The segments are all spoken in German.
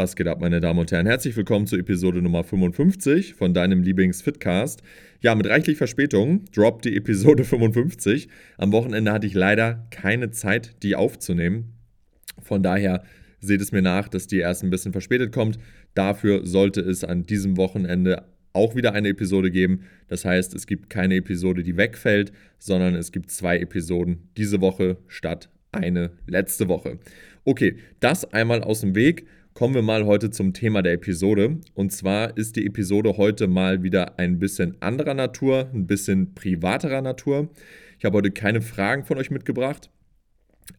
Was geht ab, meine Damen und Herren? Herzlich willkommen zur Episode Nummer 55 von deinem Lieblings-Fitcast. Ja, mit reichlich Verspätung droppt die Episode 55. Am Wochenende hatte ich leider keine Zeit, die aufzunehmen. Von daher seht es mir nach, dass die erst ein bisschen verspätet kommt. Dafür sollte es an diesem Wochenende auch wieder eine Episode geben. Das heißt, es gibt keine Episode, die wegfällt, sondern es gibt zwei Episoden diese Woche statt eine letzte Woche. Okay, das einmal aus dem Weg. Kommen wir mal heute zum Thema der Episode. Und zwar ist die Episode heute mal wieder ein bisschen anderer Natur, ein bisschen privaterer Natur. Ich habe heute keine Fragen von euch mitgebracht,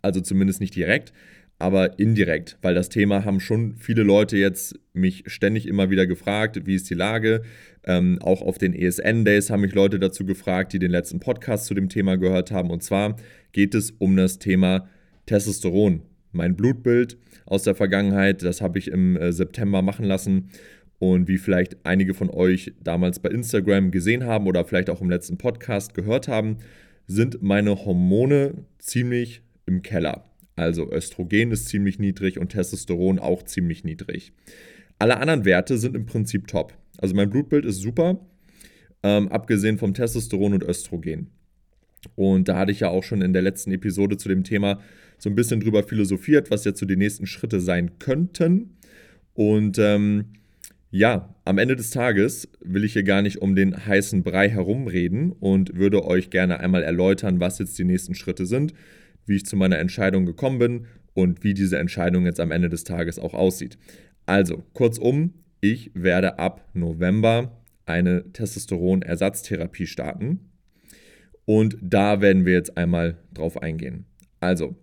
also zumindest nicht direkt, aber indirekt, weil das Thema haben schon viele Leute jetzt mich ständig immer wieder gefragt, wie ist die Lage. Ähm, auch auf den ESN-Days haben mich Leute dazu gefragt, die den letzten Podcast zu dem Thema gehört haben. Und zwar geht es um das Thema Testosteron. Mein Blutbild aus der Vergangenheit. Das habe ich im äh, September machen lassen. Und wie vielleicht einige von euch damals bei Instagram gesehen haben oder vielleicht auch im letzten Podcast gehört haben, sind meine Hormone ziemlich im Keller. Also Östrogen ist ziemlich niedrig und Testosteron auch ziemlich niedrig. Alle anderen Werte sind im Prinzip top. Also mein Blutbild ist super, ähm, abgesehen vom Testosteron und Östrogen. Und da hatte ich ja auch schon in der letzten Episode zu dem Thema so ein bisschen drüber philosophiert, was jetzt so die nächsten Schritte sein könnten. Und ähm, ja, am Ende des Tages will ich hier gar nicht um den heißen Brei herumreden und würde euch gerne einmal erläutern, was jetzt die nächsten Schritte sind, wie ich zu meiner Entscheidung gekommen bin und wie diese Entscheidung jetzt am Ende des Tages auch aussieht. Also, kurzum, ich werde ab November eine Testosteronersatztherapie starten. Und da werden wir jetzt einmal drauf eingehen. Also,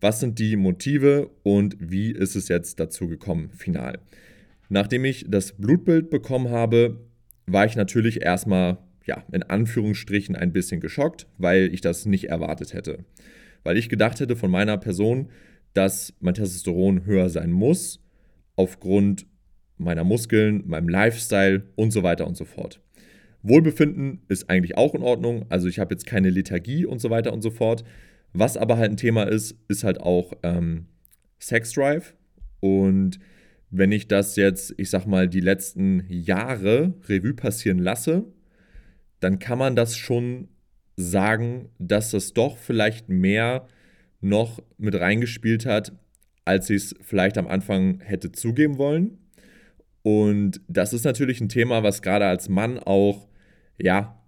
was sind die Motive und wie ist es jetzt dazu gekommen, final? Nachdem ich das Blutbild bekommen habe, war ich natürlich erstmal, ja, in Anführungsstrichen ein bisschen geschockt, weil ich das nicht erwartet hätte. Weil ich gedacht hätte von meiner Person, dass mein Testosteron höher sein muss, aufgrund meiner Muskeln, meinem Lifestyle und so weiter und so fort. Wohlbefinden ist eigentlich auch in Ordnung, also ich habe jetzt keine Lethargie und so weiter und so fort. Was aber halt ein Thema ist, ist halt auch ähm, Sex Drive. Und wenn ich das jetzt, ich sag mal, die letzten Jahre Revue passieren lasse, dann kann man das schon sagen, dass das doch vielleicht mehr noch mit reingespielt hat, als ich es vielleicht am Anfang hätte zugeben wollen. Und das ist natürlich ein Thema, was gerade als Mann auch, ja,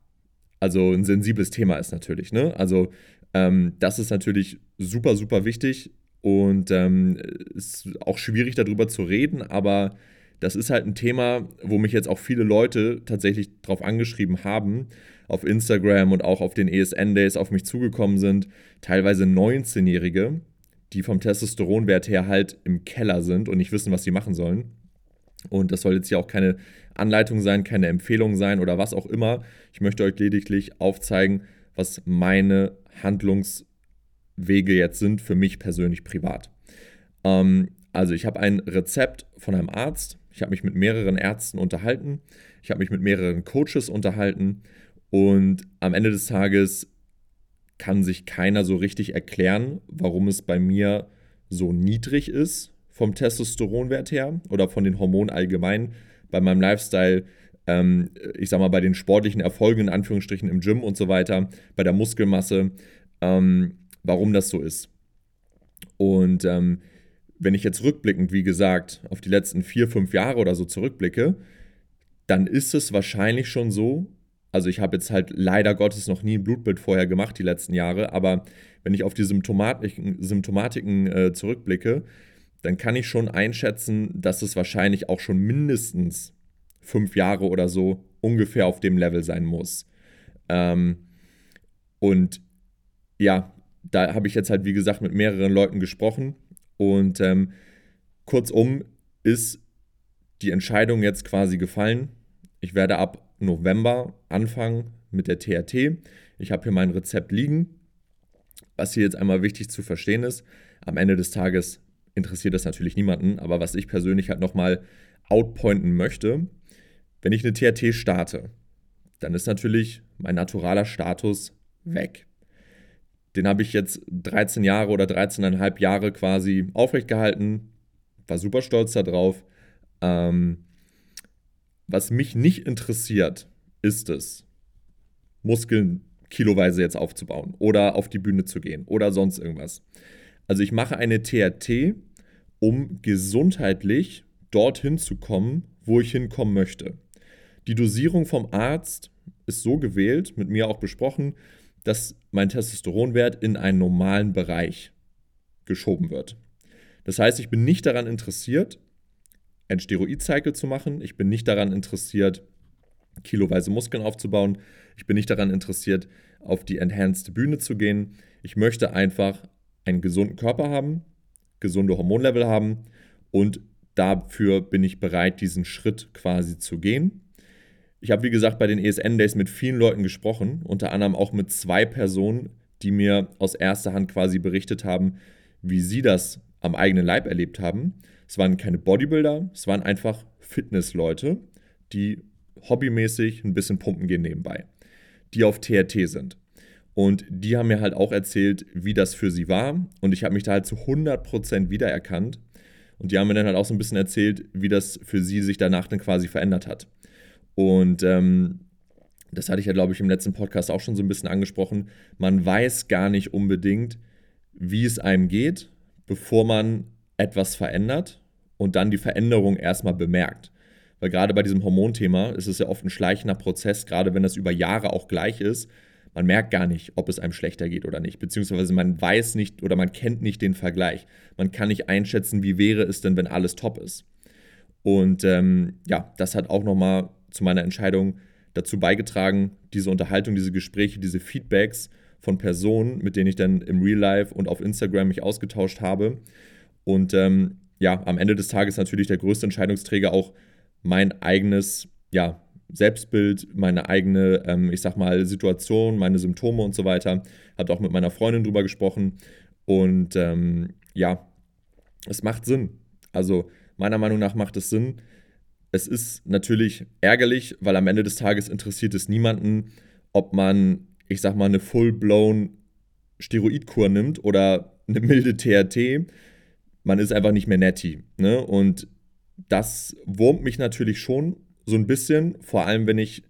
also ein sensibles Thema ist natürlich. Ne? Also ähm, das ist natürlich super, super wichtig und ähm, ist auch schwierig darüber zu reden, aber das ist halt ein Thema, wo mich jetzt auch viele Leute tatsächlich drauf angeschrieben haben, auf Instagram und auch auf den ESN-Days auf mich zugekommen sind, teilweise 19-Jährige, die vom Testosteronwert her halt im Keller sind und nicht wissen, was sie machen sollen. Und das soll jetzt hier auch keine Anleitung sein, keine Empfehlung sein oder was auch immer. Ich möchte euch lediglich aufzeigen, was meine Handlungswege jetzt sind für mich persönlich privat. Ähm, also ich habe ein Rezept von einem Arzt, ich habe mich mit mehreren Ärzten unterhalten, ich habe mich mit mehreren Coaches unterhalten. Und am Ende des Tages kann sich keiner so richtig erklären, warum es bei mir so niedrig ist vom Testosteronwert her oder von den Hormonen allgemein. Bei meinem Lifestyle ähm, ich sag mal, bei den sportlichen Erfolgen in Anführungsstrichen im Gym und so weiter, bei der Muskelmasse, ähm, warum das so ist. Und ähm, wenn ich jetzt rückblickend, wie gesagt, auf die letzten vier, fünf Jahre oder so zurückblicke, dann ist es wahrscheinlich schon so, also ich habe jetzt halt leider Gottes noch nie ein Blutbild vorher gemacht die letzten Jahre, aber wenn ich auf die Symptomatiken, Symptomatiken äh, zurückblicke, dann kann ich schon einschätzen, dass es wahrscheinlich auch schon mindestens fünf Jahre oder so ungefähr auf dem Level sein muss. Ähm, und ja, da habe ich jetzt halt, wie gesagt, mit mehreren Leuten gesprochen. Und ähm, kurzum ist die Entscheidung jetzt quasi gefallen. Ich werde ab November anfangen mit der TRT. Ich habe hier mein Rezept liegen. Was hier jetzt einmal wichtig zu verstehen ist, am Ende des Tages interessiert das natürlich niemanden, aber was ich persönlich halt nochmal outpointen möchte, wenn ich eine TRT starte, dann ist natürlich mein naturaler Status weg. Den habe ich jetzt 13 Jahre oder 13,5 Jahre quasi aufrecht gehalten. war super stolz darauf. Ähm, was mich nicht interessiert, ist es, Muskeln kiloweise jetzt aufzubauen oder auf die Bühne zu gehen oder sonst irgendwas. Also ich mache eine TRT, um gesundheitlich dorthin zu kommen, wo ich hinkommen möchte. Die Dosierung vom Arzt ist so gewählt, mit mir auch besprochen, dass mein Testosteronwert in einen normalen Bereich geschoben wird. Das heißt, ich bin nicht daran interessiert, einen Steroid-Cycle zu machen. Ich bin nicht daran interessiert, kiloweise Muskeln aufzubauen. Ich bin nicht daran interessiert, auf die Enhanced Bühne zu gehen. Ich möchte einfach einen gesunden Körper haben, gesunde Hormonlevel haben und dafür bin ich bereit, diesen Schritt quasi zu gehen. Ich habe, wie gesagt, bei den ESN Days mit vielen Leuten gesprochen, unter anderem auch mit zwei Personen, die mir aus erster Hand quasi berichtet haben, wie sie das am eigenen Leib erlebt haben. Es waren keine Bodybuilder, es waren einfach Fitnessleute, die hobbymäßig ein bisschen pumpen gehen nebenbei, die auf TRT sind. Und die haben mir halt auch erzählt, wie das für sie war. Und ich habe mich da halt zu 100% wiedererkannt. Und die haben mir dann halt auch so ein bisschen erzählt, wie das für sie sich danach dann quasi verändert hat. Und ähm, das hatte ich ja, glaube ich, im letzten Podcast auch schon so ein bisschen angesprochen. Man weiß gar nicht unbedingt, wie es einem geht, bevor man etwas verändert und dann die Veränderung erstmal bemerkt. Weil gerade bei diesem Hormonthema ist es ja oft ein schleichender Prozess, gerade wenn das über Jahre auch gleich ist. Man merkt gar nicht, ob es einem schlechter geht oder nicht, beziehungsweise man weiß nicht oder man kennt nicht den Vergleich. Man kann nicht einschätzen, wie wäre es denn, wenn alles top ist. Und ähm, ja, das hat auch nochmal zu meiner Entscheidung dazu beigetragen, diese Unterhaltung, diese Gespräche, diese Feedbacks von Personen, mit denen ich dann im Real Life und auf Instagram mich ausgetauscht habe. Und ähm, ja, am Ende des Tages natürlich der größte Entscheidungsträger auch mein eigenes ja, Selbstbild, meine eigene, ähm, ich sag mal, Situation, meine Symptome und so weiter. Habe auch mit meiner Freundin drüber gesprochen. Und ähm, ja, es macht Sinn. Also meiner Meinung nach macht es Sinn. Es ist natürlich ärgerlich, weil am Ende des Tages interessiert es niemanden, ob man, ich sag mal, eine full-blown Steroidkur nimmt oder eine milde THT. Man ist einfach nicht mehr netty. Ne? Und das wurmt mich natürlich schon so ein bisschen, vor allem wenn ich,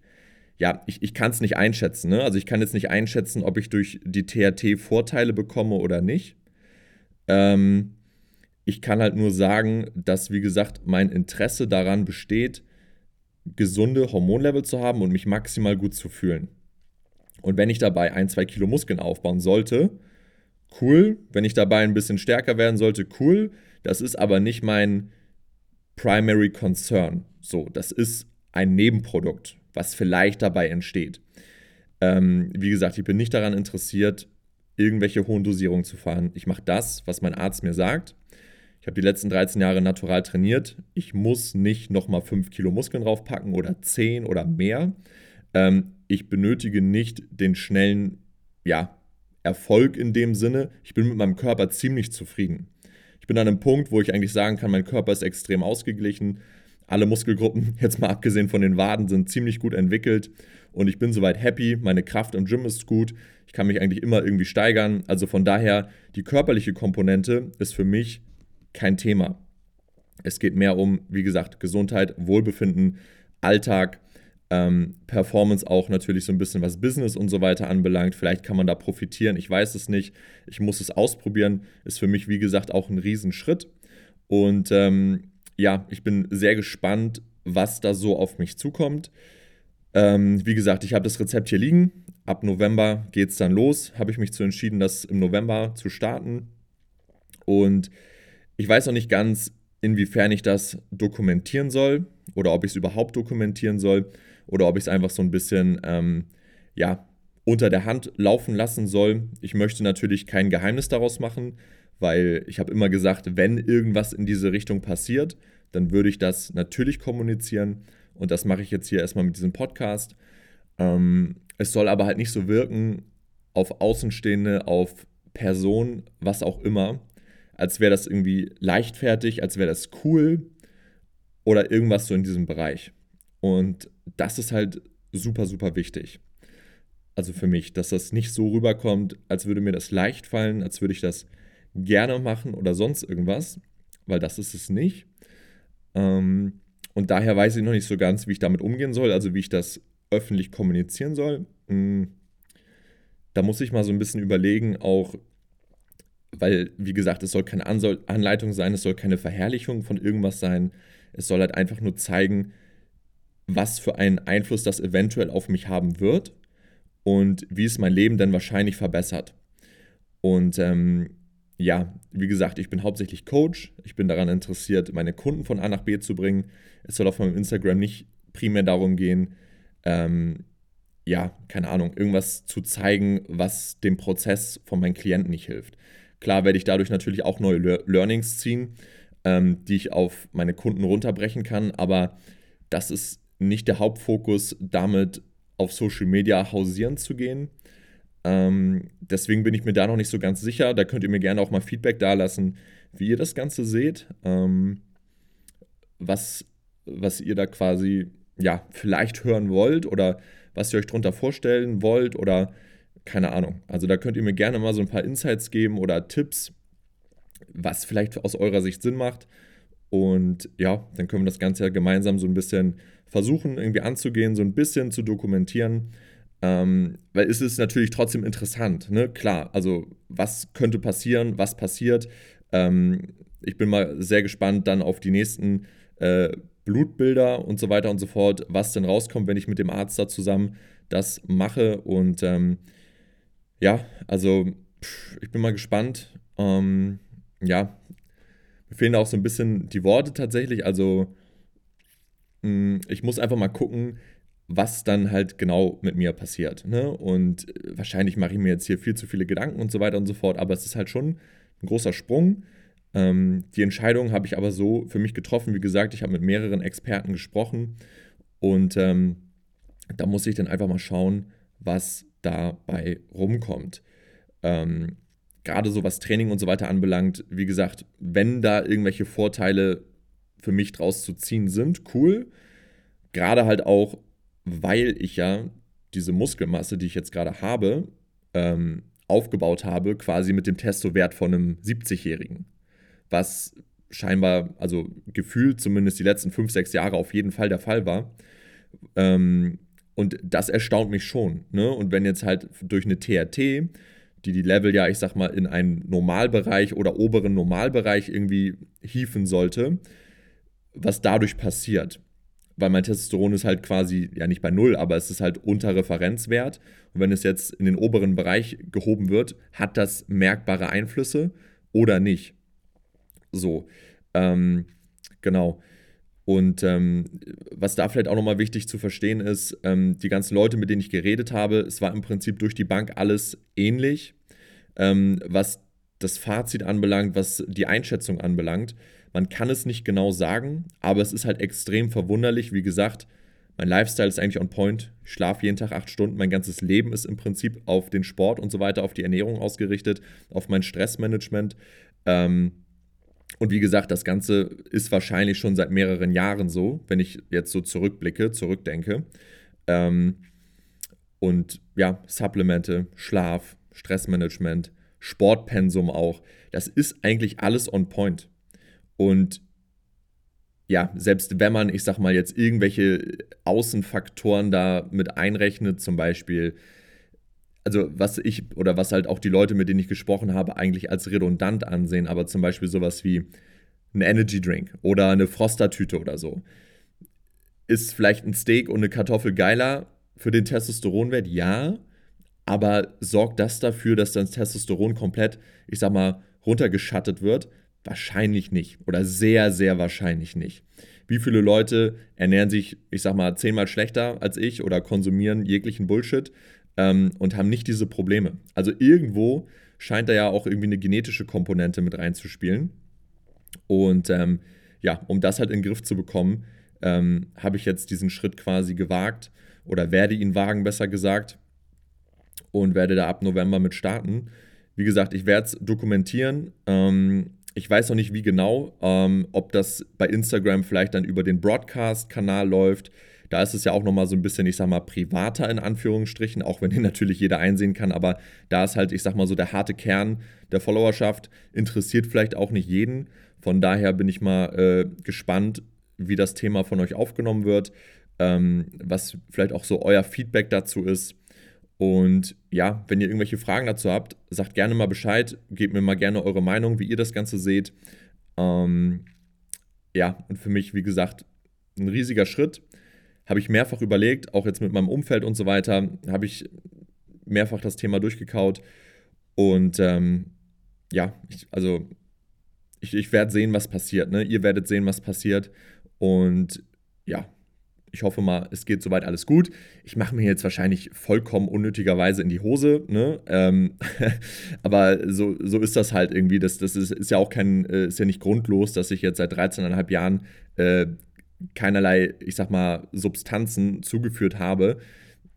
ja, ich, ich kann es nicht einschätzen. Ne? Also ich kann jetzt nicht einschätzen, ob ich durch die THT Vorteile bekomme oder nicht. Ähm, ich kann halt nur sagen, dass, wie gesagt, mein Interesse daran besteht, gesunde Hormonlevel zu haben und mich maximal gut zu fühlen. Und wenn ich dabei ein, zwei Kilo Muskeln aufbauen sollte, cool. Wenn ich dabei ein bisschen stärker werden sollte, cool. Das ist aber nicht mein Primary Concern. So, das ist ein Nebenprodukt, was vielleicht dabei entsteht. Ähm, wie gesagt, ich bin nicht daran interessiert, irgendwelche hohen Dosierungen zu fahren. Ich mache das, was mein Arzt mir sagt. Ich habe die letzten 13 Jahre natural trainiert. Ich muss nicht nochmal 5 Kilo Muskeln draufpacken oder 10 oder mehr. Ähm, ich benötige nicht den schnellen ja, Erfolg in dem Sinne. Ich bin mit meinem Körper ziemlich zufrieden bin an einem Punkt, wo ich eigentlich sagen kann, mein Körper ist extrem ausgeglichen. Alle Muskelgruppen, jetzt mal abgesehen von den Waden, sind ziemlich gut entwickelt und ich bin soweit happy. Meine Kraft im Gym ist gut. Ich kann mich eigentlich immer irgendwie steigern. Also von daher, die körperliche Komponente ist für mich kein Thema. Es geht mehr um, wie gesagt, Gesundheit, Wohlbefinden, Alltag ähm, Performance auch natürlich so ein bisschen was Business und so weiter anbelangt. Vielleicht kann man da profitieren, ich weiß es nicht. Ich muss es ausprobieren. Ist für mich, wie gesagt, auch ein Riesenschritt. Und ähm, ja, ich bin sehr gespannt, was da so auf mich zukommt. Ähm, wie gesagt, ich habe das Rezept hier liegen. Ab November geht es dann los. Habe ich mich zu entschieden, das im November zu starten. Und ich weiß noch nicht ganz, inwiefern ich das dokumentieren soll oder ob ich es überhaupt dokumentieren soll oder ob ich es einfach so ein bisschen, ähm, ja, unter der Hand laufen lassen soll. Ich möchte natürlich kein Geheimnis daraus machen, weil ich habe immer gesagt, wenn irgendwas in diese Richtung passiert, dann würde ich das natürlich kommunizieren und das mache ich jetzt hier erstmal mit diesem Podcast. Ähm, es soll aber halt nicht so wirken auf Außenstehende, auf Personen, was auch immer, als wäre das irgendwie leichtfertig, als wäre das cool oder irgendwas so in diesem Bereich. Und das ist halt super, super wichtig. Also für mich, dass das nicht so rüberkommt, als würde mir das leicht fallen, als würde ich das gerne machen oder sonst irgendwas, weil das ist es nicht. Ähm, und daher weiß ich noch nicht so ganz, wie ich damit umgehen soll, also wie ich das öffentlich kommunizieren soll. Hm, da muss ich mal so ein bisschen überlegen, auch weil, wie gesagt, es soll keine Anleitung sein, es soll keine Verherrlichung von irgendwas sein. Es soll halt einfach nur zeigen, was für einen Einfluss das eventuell auf mich haben wird und wie es mein Leben dann wahrscheinlich verbessert. Und ähm, ja, wie gesagt, ich bin hauptsächlich Coach. Ich bin daran interessiert, meine Kunden von A nach B zu bringen. Es soll auf meinem Instagram nicht primär darum gehen, ähm, ja, keine Ahnung, irgendwas zu zeigen, was dem Prozess von meinen Klienten nicht hilft. Klar werde ich dadurch natürlich auch neue Learnings ziehen, ähm, die ich auf meine Kunden runterbrechen kann, aber das ist nicht der Hauptfokus, damit auf Social Media hausieren zu gehen. Ähm, deswegen bin ich mir da noch nicht so ganz sicher. Da könnt ihr mir gerne auch mal Feedback dalassen, wie ihr das Ganze seht. Ähm, was, was ihr da quasi ja, vielleicht hören wollt oder was ihr euch darunter vorstellen wollt oder keine Ahnung. Also da könnt ihr mir gerne mal so ein paar Insights geben oder Tipps, was vielleicht aus eurer Sicht Sinn macht. Und ja, dann können wir das Ganze ja gemeinsam so ein bisschen versuchen, irgendwie anzugehen, so ein bisschen zu dokumentieren. Ähm, weil es ist natürlich trotzdem interessant, ne? Klar, also was könnte passieren, was passiert. Ähm, ich bin mal sehr gespannt dann auf die nächsten äh, Blutbilder und so weiter und so fort, was denn rauskommt, wenn ich mit dem Arzt da zusammen das mache. Und ähm, ja, also ich bin mal gespannt. Ähm, ja, mir fehlen auch so ein bisschen die Worte tatsächlich. Also mh, hm, ich muss einfach mal gucken, was dann halt genau mit mir passiert. Ne? Und wahrscheinlich mache ich mir jetzt hier viel zu viele Gedanken und so weiter und so fort, aber es ist halt schon ein großer Sprung. Ähm, die Entscheidung habe ich aber so für mich getroffen. Wie gesagt, ich habe mit mehreren Experten gesprochen und ähm, da muss ich dann einfach mal schauen, was dabei rumkommt. Ähm, Gerade so was Training und so weiter anbelangt, wie gesagt, wenn da irgendwelche Vorteile für mich draus zu ziehen sind, cool. Gerade halt auch, weil ich ja diese Muskelmasse, die ich jetzt gerade habe, ähm, aufgebaut habe, quasi mit dem Testowert von einem 70-Jährigen was scheinbar, also gefühlt zumindest die letzten fünf, sechs Jahre auf jeden Fall der Fall war. Ähm, und das erstaunt mich schon. Ne? Und wenn jetzt halt durch eine TRT, die die Level ja, ich sag mal, in einen Normalbereich oder oberen Normalbereich irgendwie hieven sollte, was dadurch passiert. Weil mein Testosteron ist halt quasi, ja nicht bei Null, aber es ist halt unter Referenzwert. Und wenn es jetzt in den oberen Bereich gehoben wird, hat das merkbare Einflüsse oder nicht. So, ähm, genau. Und ähm, was da vielleicht auch nochmal wichtig zu verstehen ist, ähm, die ganzen Leute, mit denen ich geredet habe, es war im Prinzip durch die Bank alles ähnlich, ähm, was das Fazit anbelangt, was die Einschätzung anbelangt. Man kann es nicht genau sagen, aber es ist halt extrem verwunderlich. Wie gesagt, mein Lifestyle ist eigentlich on point. Ich schlafe jeden Tag acht Stunden. Mein ganzes Leben ist im Prinzip auf den Sport und so weiter, auf die Ernährung ausgerichtet, auf mein Stressmanagement. Ähm, und wie gesagt, das Ganze ist wahrscheinlich schon seit mehreren Jahren so, wenn ich jetzt so zurückblicke, zurückdenke. Ähm, und ja, Supplemente, Schlaf, Stressmanagement, Sportpensum auch, das ist eigentlich alles on point. Und ja, selbst wenn man, ich sag mal, jetzt irgendwelche Außenfaktoren da mit einrechnet, zum Beispiel also was ich oder was halt auch die Leute, mit denen ich gesprochen habe, eigentlich als redundant ansehen, aber zum Beispiel sowas wie ein Energy Drink oder eine Froster-Tüte oder so. Ist vielleicht ein Steak und eine Kartoffel geiler für den Testosteronwert? Ja, aber sorgt das dafür, dass das Testosteron komplett, ich sag mal, runtergeschattet wird? Wahrscheinlich nicht oder sehr, sehr wahrscheinlich nicht. Wie viele Leute ernähren sich, ich sag mal, zehnmal schlechter als ich oder konsumieren jeglichen Bullshit? Ähm, und haben nicht diese Probleme. Also irgendwo scheint da ja auch irgendwie eine genetische Komponente mit reinzuspielen. Und ähm, ja, um das halt in den Griff zu bekommen, ähm, habe ich jetzt diesen Schritt quasi gewagt oder werde ihn wagen, besser gesagt, und werde da ab November mit starten. Wie gesagt, ich werde es dokumentieren. Ähm, ich weiß noch nicht, wie genau, ähm, ob das bei Instagram vielleicht dann über den Broadcast-Kanal läuft da ist es ja auch nochmal so ein bisschen, ich sag mal, privater in Anführungsstrichen, auch wenn den natürlich jeder einsehen kann, aber da ist halt, ich sag mal so, der harte Kern der Followerschaft interessiert vielleicht auch nicht jeden. Von daher bin ich mal äh, gespannt, wie das Thema von euch aufgenommen wird, ähm, was vielleicht auch so euer Feedback dazu ist. Und ja, wenn ihr irgendwelche Fragen dazu habt, sagt gerne mal Bescheid, gebt mir mal gerne eure Meinung, wie ihr das Ganze seht. Ähm, ja, und für mich, wie gesagt, ein riesiger Schritt. Habe ich mehrfach überlegt, auch jetzt mit meinem Umfeld und so weiter, habe ich mehrfach das Thema durchgekaut. Und ähm, ja, ich, also ich, ich werde sehen, was passiert. Ne? Ihr werdet sehen, was passiert. Und ja, ich hoffe mal, es geht soweit alles gut. Ich mache mir jetzt wahrscheinlich vollkommen unnötigerweise in die Hose, ne? Ähm, aber so, so ist das halt irgendwie. Das, das ist, ist ja auch kein, äh, ist ja nicht grundlos, dass ich jetzt seit 13,5 Jahren äh, keinerlei, ich sag mal, Substanzen zugeführt habe,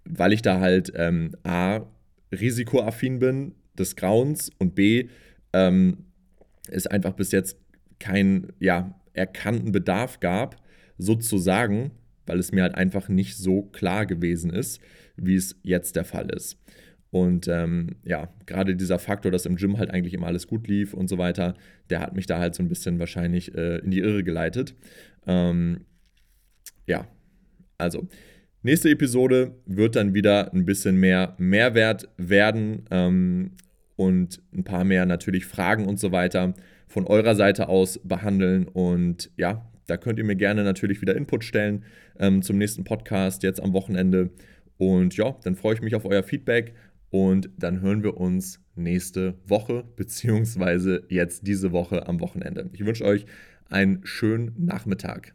weil ich da halt ähm, A, risikoaffin bin des Grauens und B, ähm, es einfach bis jetzt keinen ja, erkannten Bedarf gab, sozusagen, weil es mir halt einfach nicht so klar gewesen ist, wie es jetzt der Fall ist. Und ähm, ja, gerade dieser Faktor, dass im Gym halt eigentlich immer alles gut lief und so weiter, der hat mich da halt so ein bisschen wahrscheinlich äh, in die Irre geleitet. Ähm, ja, also nächste Episode wird dann wieder ein bisschen mehr Mehrwert werden ähm, und ein paar mehr natürlich Fragen und so weiter von eurer Seite aus behandeln. Und ja, da könnt ihr mir gerne natürlich wieder Input stellen ähm, zum nächsten Podcast jetzt am Wochenende. Und ja, dann freue ich mich auf euer Feedback und dann hören wir uns nächste Woche, beziehungsweise jetzt diese Woche am Wochenende. Ich wünsche euch einen schönen Nachmittag.